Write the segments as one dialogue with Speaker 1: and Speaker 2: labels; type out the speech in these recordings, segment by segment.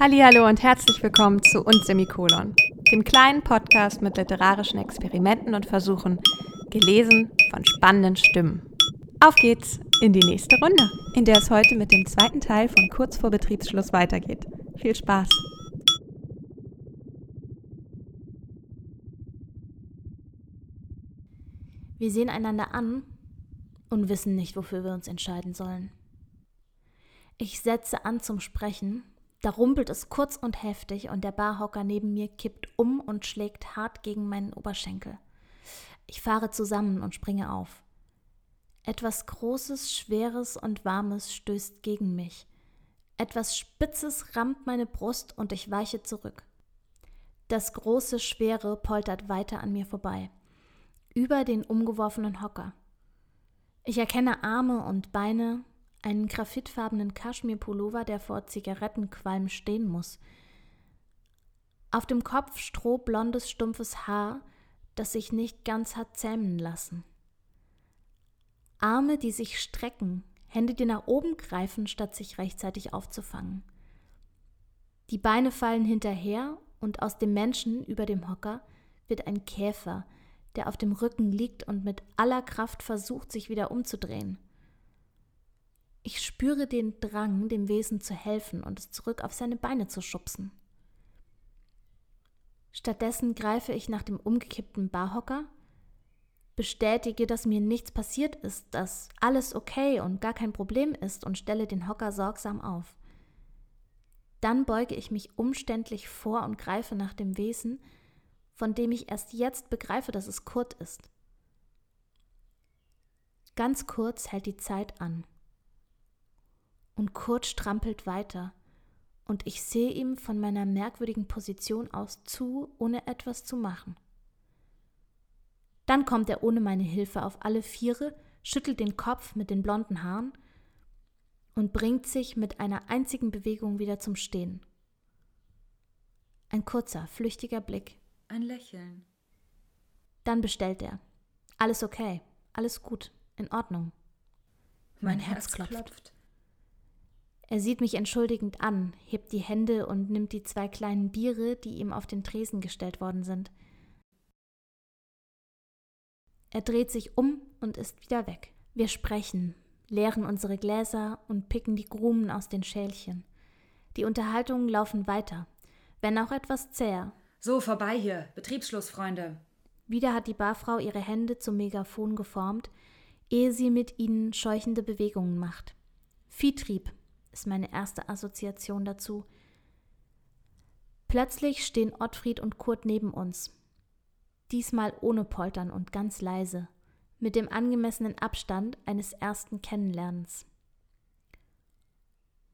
Speaker 1: Hallo und herzlich willkommen zu uns Semikolon, dem kleinen Podcast mit literarischen Experimenten und Versuchen, gelesen von spannenden Stimmen. Auf geht's in die nächste Runde, in der es heute mit dem zweiten Teil von kurz vor Betriebsschluss weitergeht. Viel Spaß!
Speaker 2: Wir sehen einander an und wissen nicht, wofür wir uns entscheiden sollen. Ich setze an zum Sprechen da rumpelt es kurz und heftig und der Barhocker neben mir kippt um und schlägt hart gegen meinen Oberschenkel. Ich fahre zusammen und springe auf. Etwas Großes, Schweres und Warmes stößt gegen mich. Etwas Spitzes rammt meine Brust und ich weiche zurück. Das große, Schwere poltert weiter an mir vorbei. Über den umgeworfenen Hocker. Ich erkenne Arme und Beine, einen graphitfarbenen Kaschmirpullover, der vor Zigarettenqualm stehen muss. Auf dem Kopf strohblondes, stumpfes Haar, das sich nicht ganz hat zähmen lassen. Arme, die sich strecken, Hände, die nach oben greifen, statt sich rechtzeitig aufzufangen. Die Beine fallen hinterher und aus dem Menschen über dem Hocker wird ein Käfer, der auf dem Rücken liegt und mit aller Kraft versucht, sich wieder umzudrehen. Ich spüre den Drang, dem Wesen zu helfen und es zurück auf seine Beine zu schubsen. Stattdessen greife ich nach dem umgekippten Barhocker, bestätige, dass mir nichts passiert ist, dass alles okay und gar kein Problem ist und stelle den Hocker sorgsam auf. Dann beuge ich mich umständlich vor und greife nach dem Wesen, von dem ich erst jetzt begreife, dass es Kurt ist. Ganz kurz hält die Zeit an. Und Kurt strampelt weiter, und ich sehe ihm von meiner merkwürdigen Position aus zu, ohne etwas zu machen. Dann kommt er ohne meine Hilfe auf alle Viere, schüttelt den Kopf mit den blonden Haaren und bringt sich mit einer einzigen Bewegung wieder zum Stehen. Ein kurzer, flüchtiger Blick.
Speaker 3: Ein Lächeln.
Speaker 2: Dann bestellt er. Alles okay, alles gut, in Ordnung.
Speaker 3: Mein, mein Herz, Herz klopft. klopft.
Speaker 2: Er sieht mich entschuldigend an, hebt die Hände und nimmt die zwei kleinen Biere, die ihm auf den Tresen gestellt worden sind. Er dreht sich um und ist wieder weg. Wir sprechen, leeren unsere Gläser und picken die Grumen aus den Schälchen. Die Unterhaltungen laufen weiter, wenn auch etwas zäher.
Speaker 3: So, vorbei hier. Betriebsschluss, Freunde.
Speaker 2: Wieder hat die Barfrau ihre Hände zum Megafon geformt, ehe sie mit ihnen scheuchende Bewegungen macht. Viehtrieb, ist meine erste Assoziation dazu. Plötzlich stehen Ottfried und Kurt neben uns. Diesmal ohne Poltern und ganz leise, mit dem angemessenen Abstand eines ersten Kennenlernens.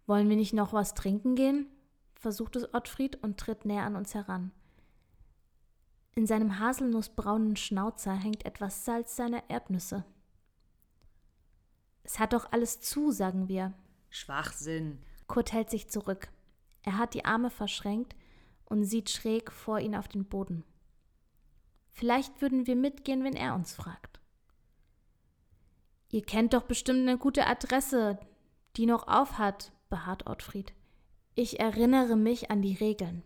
Speaker 2: Wollen wir nicht noch was trinken gehen? versucht es Ottfried und tritt näher an uns heran. In seinem haselnussbraunen Schnauzer hängt etwas Salz seiner Erdnüsse. Es hat doch alles zu, sagen wir,
Speaker 3: Schwachsinn.
Speaker 2: Kurt hält sich zurück. Er hat die Arme verschränkt und sieht schräg vor ihn auf den Boden. Vielleicht würden wir mitgehen, wenn er uns fragt. Ihr kennt doch bestimmt eine gute Adresse, die noch aufhat, beharrt Ottfried. Ich erinnere mich an die Regeln.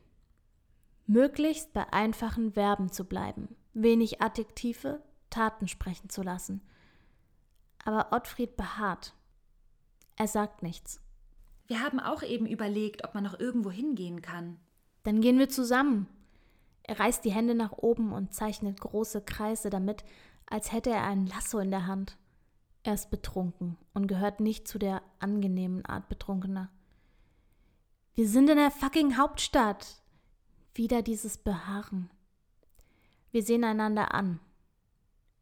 Speaker 2: Möglichst bei einfachen Verben zu bleiben, wenig Adjektive, Taten sprechen zu lassen. Aber Ottfried beharrt. Er sagt nichts.
Speaker 3: Wir haben auch eben überlegt, ob man noch irgendwo hingehen kann.
Speaker 2: Dann gehen wir zusammen. Er reißt die Hände nach oben und zeichnet große Kreise damit, als hätte er ein Lasso in der Hand. Er ist betrunken und gehört nicht zu der angenehmen Art Betrunkener. Wir sind in der fucking Hauptstadt. Wieder dieses Beharren. Wir sehen einander an.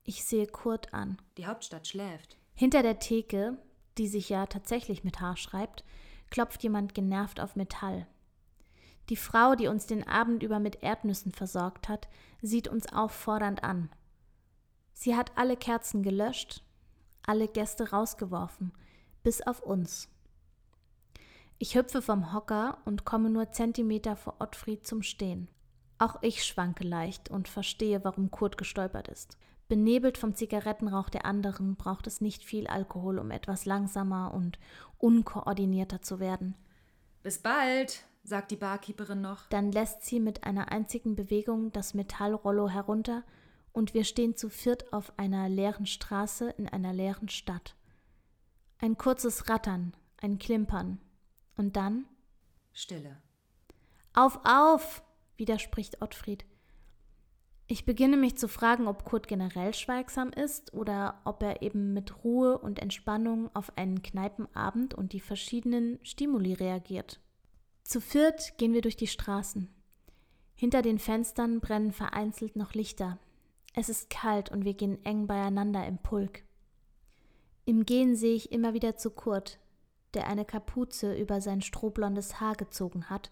Speaker 2: Ich sehe Kurt an.
Speaker 3: Die Hauptstadt schläft.
Speaker 2: Hinter der Theke die sich ja tatsächlich mit H schreibt, klopft jemand genervt auf Metall. Die Frau, die uns den Abend über mit Erdnüssen versorgt hat, sieht uns auffordernd an. Sie hat alle Kerzen gelöscht, alle Gäste rausgeworfen, bis auf uns. Ich hüpfe vom Hocker und komme nur Zentimeter vor Ottfried zum Stehen. Auch ich schwanke leicht und verstehe, warum Kurt gestolpert ist. Benebelt vom Zigarettenrauch der anderen braucht es nicht viel Alkohol, um etwas langsamer und unkoordinierter zu werden.
Speaker 3: Bis bald, sagt die Barkeeperin noch.
Speaker 2: Dann lässt sie mit einer einzigen Bewegung das Metallrollo herunter und wir stehen zu viert auf einer leeren Straße in einer leeren Stadt. Ein kurzes Rattern, ein Klimpern. Und dann?
Speaker 3: Stille.
Speaker 2: Auf, auf! widerspricht Ottfried. Ich beginne mich zu fragen, ob Kurt generell schweigsam ist oder ob er eben mit Ruhe und Entspannung auf einen Kneipenabend und die verschiedenen Stimuli reagiert. Zu viert gehen wir durch die Straßen. Hinter den Fenstern brennen vereinzelt noch Lichter. Es ist kalt und wir gehen eng beieinander im Pulk. Im Gehen sehe ich immer wieder zu Kurt, der eine Kapuze über sein strohblondes Haar gezogen hat,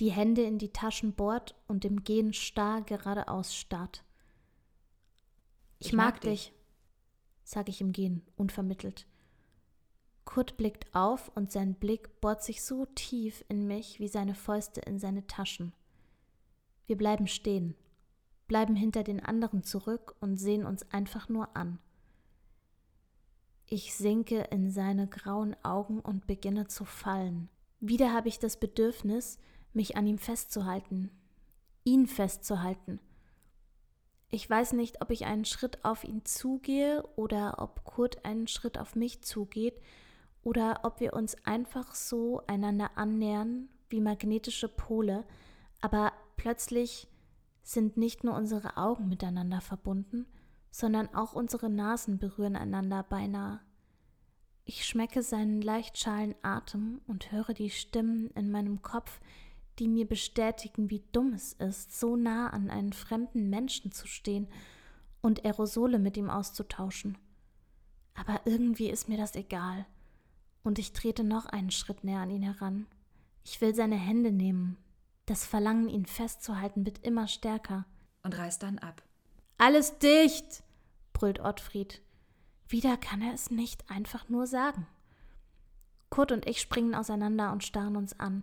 Speaker 2: die Hände in die Taschen bohrt und im Gehen starr geradeaus starrt. Ich, ich mag, mag dich, sage ich im Gehen, unvermittelt. Kurt blickt auf und sein Blick bohrt sich so tief in mich wie seine Fäuste in seine Taschen. Wir bleiben stehen, bleiben hinter den anderen zurück und sehen uns einfach nur an. Ich sinke in seine grauen Augen und beginne zu fallen. Wieder habe ich das Bedürfnis, mich an ihm festzuhalten, ihn festzuhalten. Ich weiß nicht, ob ich einen Schritt auf ihn zugehe oder ob Kurt einen Schritt auf mich zugeht oder ob wir uns einfach so einander annähern wie magnetische Pole, aber plötzlich sind nicht nur unsere Augen miteinander verbunden, sondern auch unsere Nasen berühren einander beinahe. Ich schmecke seinen leicht schalen Atem und höre die Stimmen in meinem Kopf, die mir bestätigen, wie dumm es ist, so nah an einen fremden Menschen zu stehen und Aerosole mit ihm auszutauschen. Aber irgendwie ist mir das egal. Und ich trete noch einen Schritt näher an ihn heran. Ich will seine Hände nehmen. Das Verlangen, ihn festzuhalten, wird immer stärker.
Speaker 3: Und reißt dann ab.
Speaker 2: Alles dicht! brüllt Ottfried. Wieder kann er es nicht einfach nur sagen. Kurt und ich springen auseinander und starren uns an.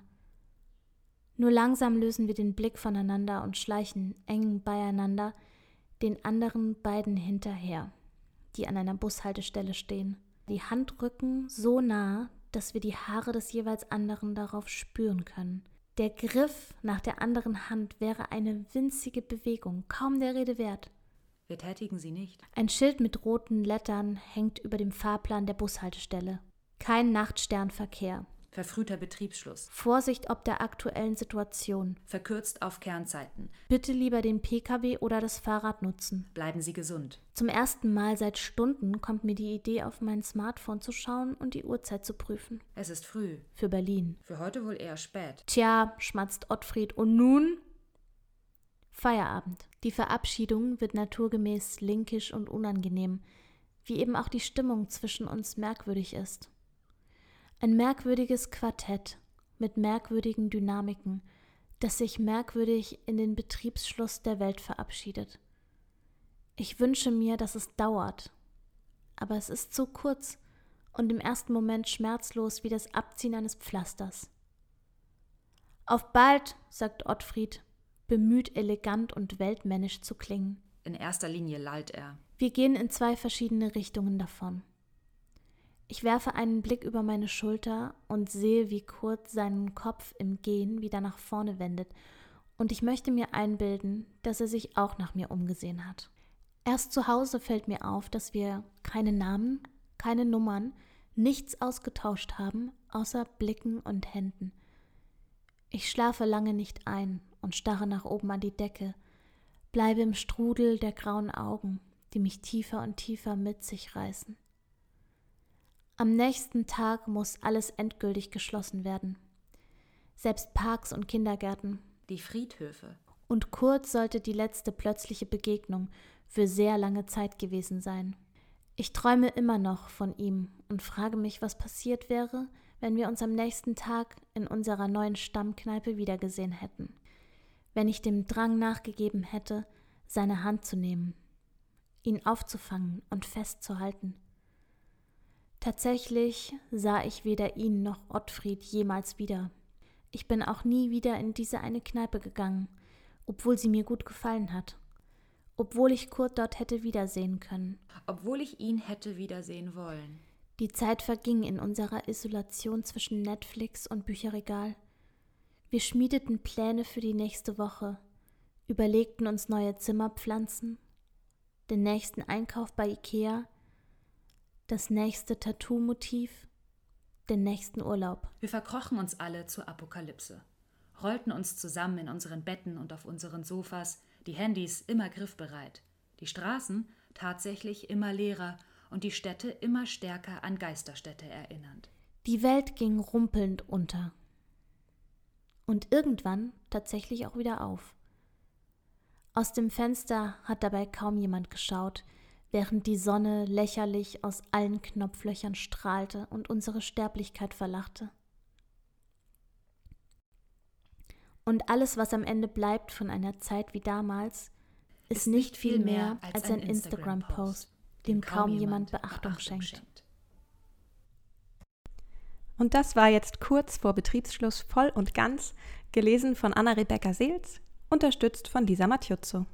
Speaker 2: Nur langsam lösen wir den Blick voneinander und schleichen eng beieinander den anderen beiden hinterher, die an einer Bushaltestelle stehen. Die Handrücken so nah, dass wir die Haare des jeweils anderen darauf spüren können. Der Griff nach der anderen Hand wäre eine winzige Bewegung, kaum der Rede wert.
Speaker 3: Wir tätigen sie nicht.
Speaker 2: Ein Schild mit roten Lettern hängt über dem Fahrplan der Bushaltestelle. Kein Nachtsternverkehr.
Speaker 3: Verfrühter Betriebsschluss.
Speaker 2: Vorsicht ob der aktuellen Situation.
Speaker 3: Verkürzt auf Kernzeiten.
Speaker 2: Bitte lieber den Pkw oder das Fahrrad nutzen.
Speaker 3: Bleiben Sie gesund.
Speaker 2: Zum ersten Mal seit Stunden kommt mir die Idee, auf mein Smartphone zu schauen und die Uhrzeit zu prüfen.
Speaker 3: Es ist früh.
Speaker 2: Für Berlin.
Speaker 3: Für heute wohl eher spät.
Speaker 2: Tja, schmatzt Ottfried. Und nun? Feierabend. Die Verabschiedung wird naturgemäß linkisch und unangenehm, wie eben auch die Stimmung zwischen uns merkwürdig ist. Ein merkwürdiges Quartett mit merkwürdigen Dynamiken, das sich merkwürdig in den Betriebsschluss der Welt verabschiedet. Ich wünsche mir, dass es dauert, aber es ist so kurz und im ersten Moment schmerzlos wie das Abziehen eines Pflasters. Auf bald, sagt Ottfried, bemüht elegant und weltmännisch zu klingen.
Speaker 3: In erster Linie lallt er.
Speaker 2: Wir gehen in zwei verschiedene Richtungen davon. Ich werfe einen Blick über meine Schulter und sehe, wie Kurt seinen Kopf im Gehen wieder nach vorne wendet, und ich möchte mir einbilden, dass er sich auch nach mir umgesehen hat. Erst zu Hause fällt mir auf, dass wir keine Namen, keine Nummern, nichts ausgetauscht haben, außer Blicken und Händen. Ich schlafe lange nicht ein und starre nach oben an die Decke, bleibe im Strudel der grauen Augen, die mich tiefer und tiefer mit sich reißen. Am nächsten Tag muss alles endgültig geschlossen werden. Selbst Parks und Kindergärten.
Speaker 3: Die Friedhöfe.
Speaker 2: Und Kurt sollte die letzte plötzliche Begegnung für sehr lange Zeit gewesen sein. Ich träume immer noch von ihm und frage mich, was passiert wäre, wenn wir uns am nächsten Tag in unserer neuen Stammkneipe wiedergesehen hätten. Wenn ich dem Drang nachgegeben hätte, seine Hand zu nehmen, ihn aufzufangen und festzuhalten. Tatsächlich sah ich weder ihn noch Ottfried jemals wieder. Ich bin auch nie wieder in diese eine Kneipe gegangen, obwohl sie mir gut gefallen hat. Obwohl ich Kurt dort hätte wiedersehen können.
Speaker 3: Obwohl ich ihn hätte wiedersehen wollen.
Speaker 2: Die Zeit verging in unserer Isolation zwischen Netflix und Bücherregal. Wir schmiedeten Pläne für die nächste Woche, überlegten uns neue Zimmerpflanzen, den nächsten Einkauf bei Ikea, das nächste Tattoo-Motiv, den nächsten Urlaub.
Speaker 3: Wir verkrochen uns alle zur Apokalypse, rollten uns zusammen in unseren Betten und auf unseren Sofas, die Handys immer griffbereit, die Straßen tatsächlich immer leerer und die Städte immer stärker an Geisterstädte erinnernd.
Speaker 2: Die Welt ging rumpelnd unter. Und irgendwann tatsächlich auch wieder auf. Aus dem Fenster hat dabei kaum jemand geschaut, während die Sonne lächerlich aus allen Knopflöchern strahlte und unsere Sterblichkeit verlachte. Und alles, was am Ende bleibt von einer Zeit wie damals, ist, ist nicht viel mehr als, als ein Instagram-Post, dem kaum jemand Beachtung, Beachtung schenkt. schenkt.
Speaker 1: Und das war jetzt kurz vor Betriebsschluss voll und ganz, gelesen von Anna-Rebecca Seels, unterstützt von Lisa Mattiuzzo.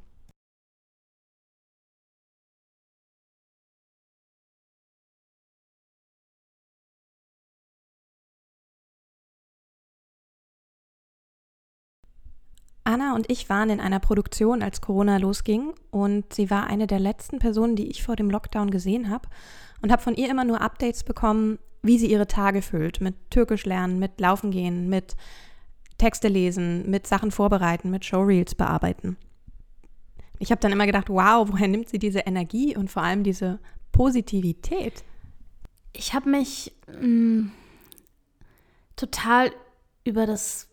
Speaker 1: Anna und ich waren in einer Produktion, als Corona losging und sie war eine der letzten Personen, die ich vor dem Lockdown gesehen habe und habe von ihr immer nur Updates bekommen, wie sie ihre Tage füllt mit Türkisch lernen, mit Laufen gehen, mit Texte lesen, mit Sachen vorbereiten, mit Showreels bearbeiten. Ich habe dann immer gedacht, wow, woher nimmt sie diese Energie und vor allem diese Positivität?
Speaker 2: Ich habe mich mh, mm, total über das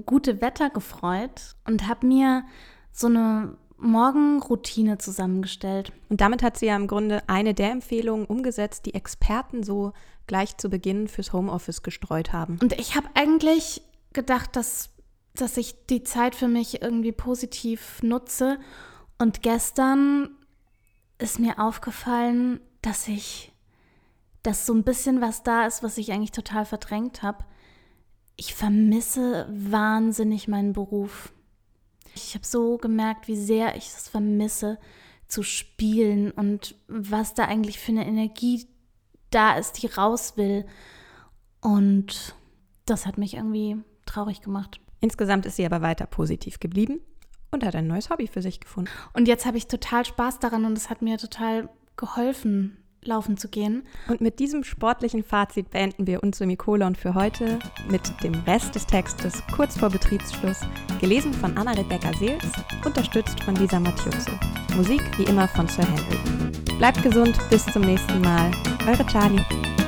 Speaker 2: gute Wetter gefreut und habe mir so eine Morgenroutine zusammengestellt.
Speaker 1: Und damit hat sie ja im Grunde eine der Empfehlungen umgesetzt, die Experten so gleich zu Beginn fürs Homeoffice gestreut haben.
Speaker 2: Und ich habe eigentlich gedacht, dass, dass ich die Zeit für mich irgendwie positiv nutze. Und gestern ist mir aufgefallen, dass ich, dass so ein bisschen was da ist, was ich eigentlich total verdrängt habe ich vermisse wahnsinnig meinen Beruf. Ich habe so gemerkt, wie sehr ich es vermisse zu spielen und was da eigentlich für eine Energie da ist, die raus will. Und das hat mich irgendwie traurig gemacht.
Speaker 1: Insgesamt ist sie aber weiter positiv geblieben und hat ein neues Hobby für sich gefunden.
Speaker 2: Und jetzt habe ich total Spaß daran und es hat mir total geholfen, laufen zu gehen.
Speaker 1: Und mit diesem sportlichen Fazit beenden wir uns Semikolon für heute mit dem Rest des Textes kurz vor Betriebsschluss, gelesen von Anna-Rebecca Seels, unterstützt von Lisa Mattiuzzo. Musik wie immer von Sir Henry. Bleibt gesund, bis zum nächsten Mal. Eure Charlie.